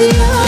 to you.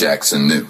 Jackson knew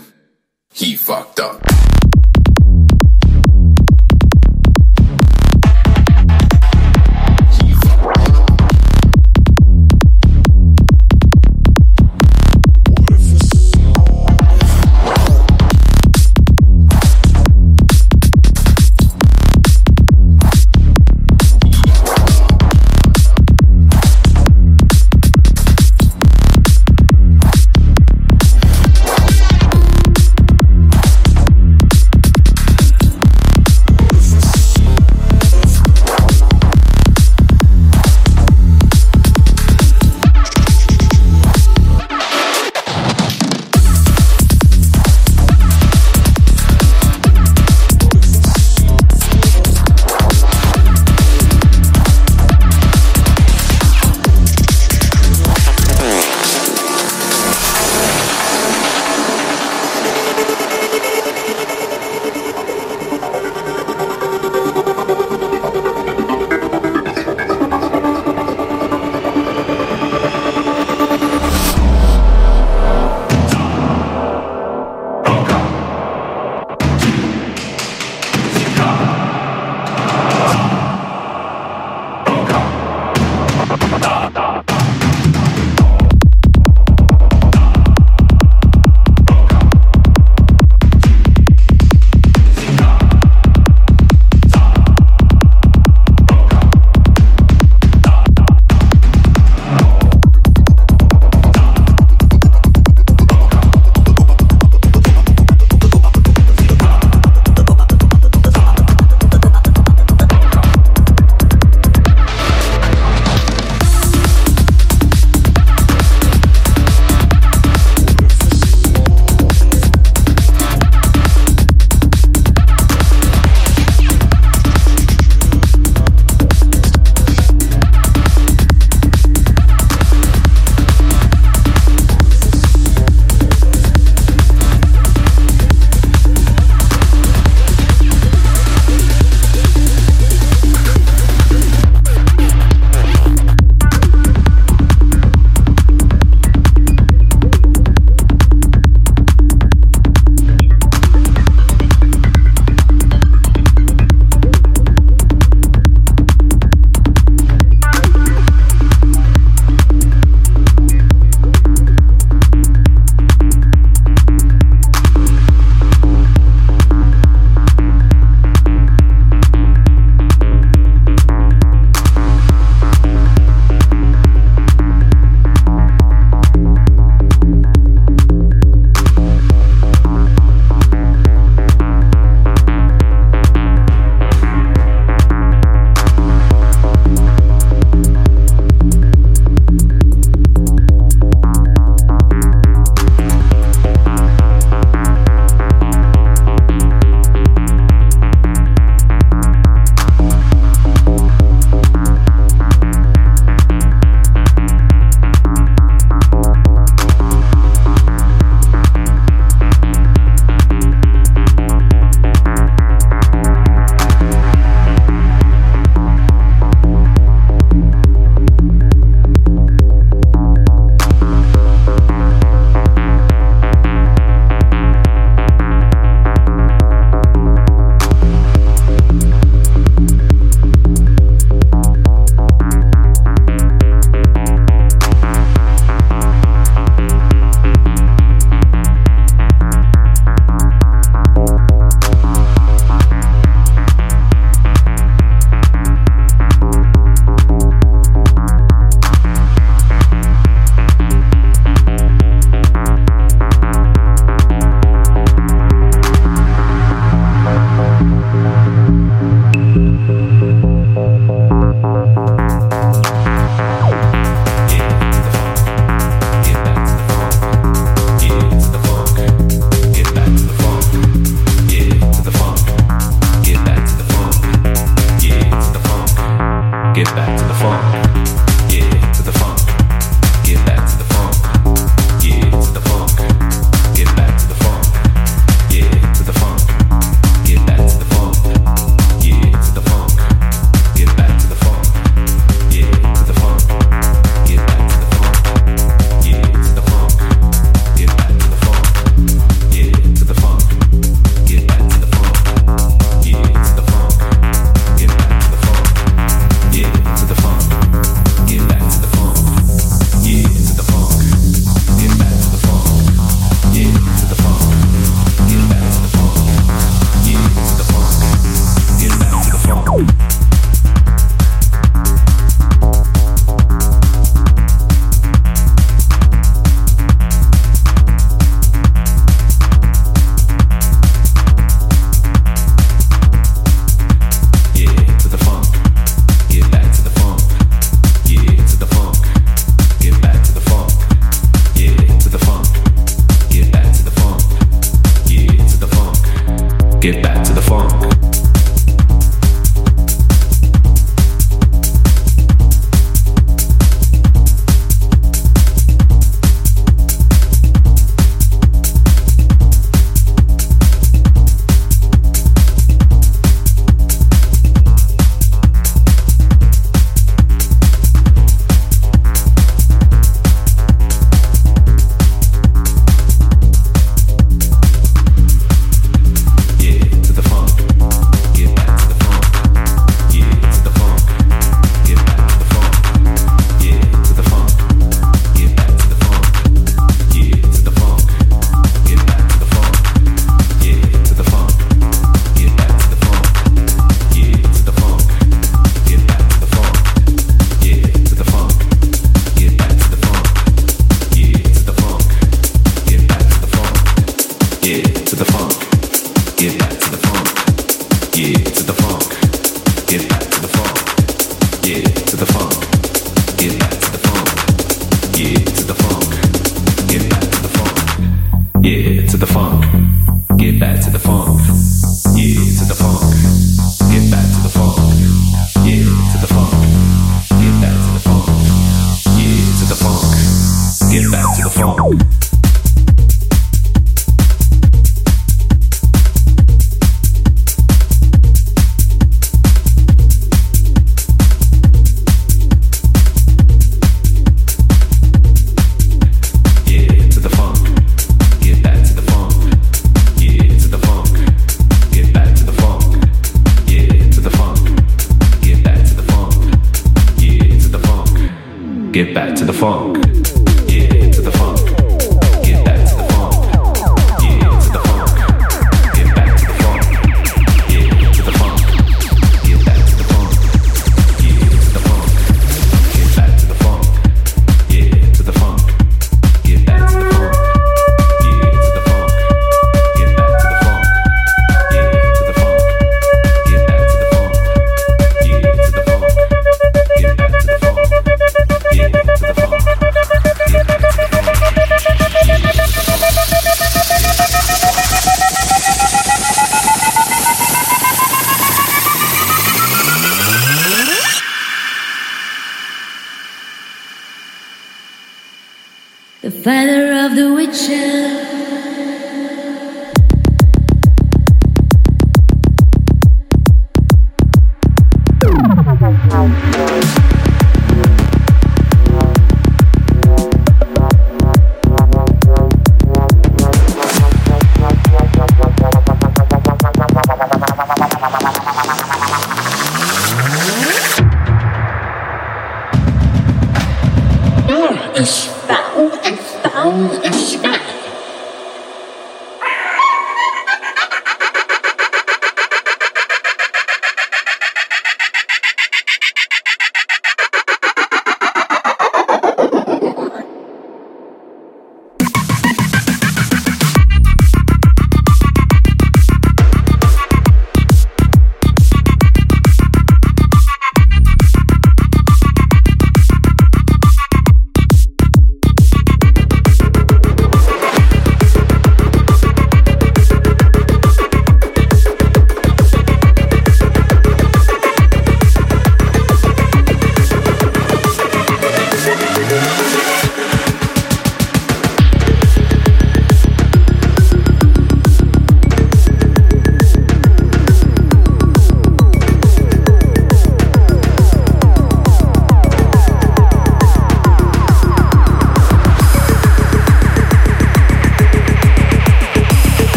The father of the witcher.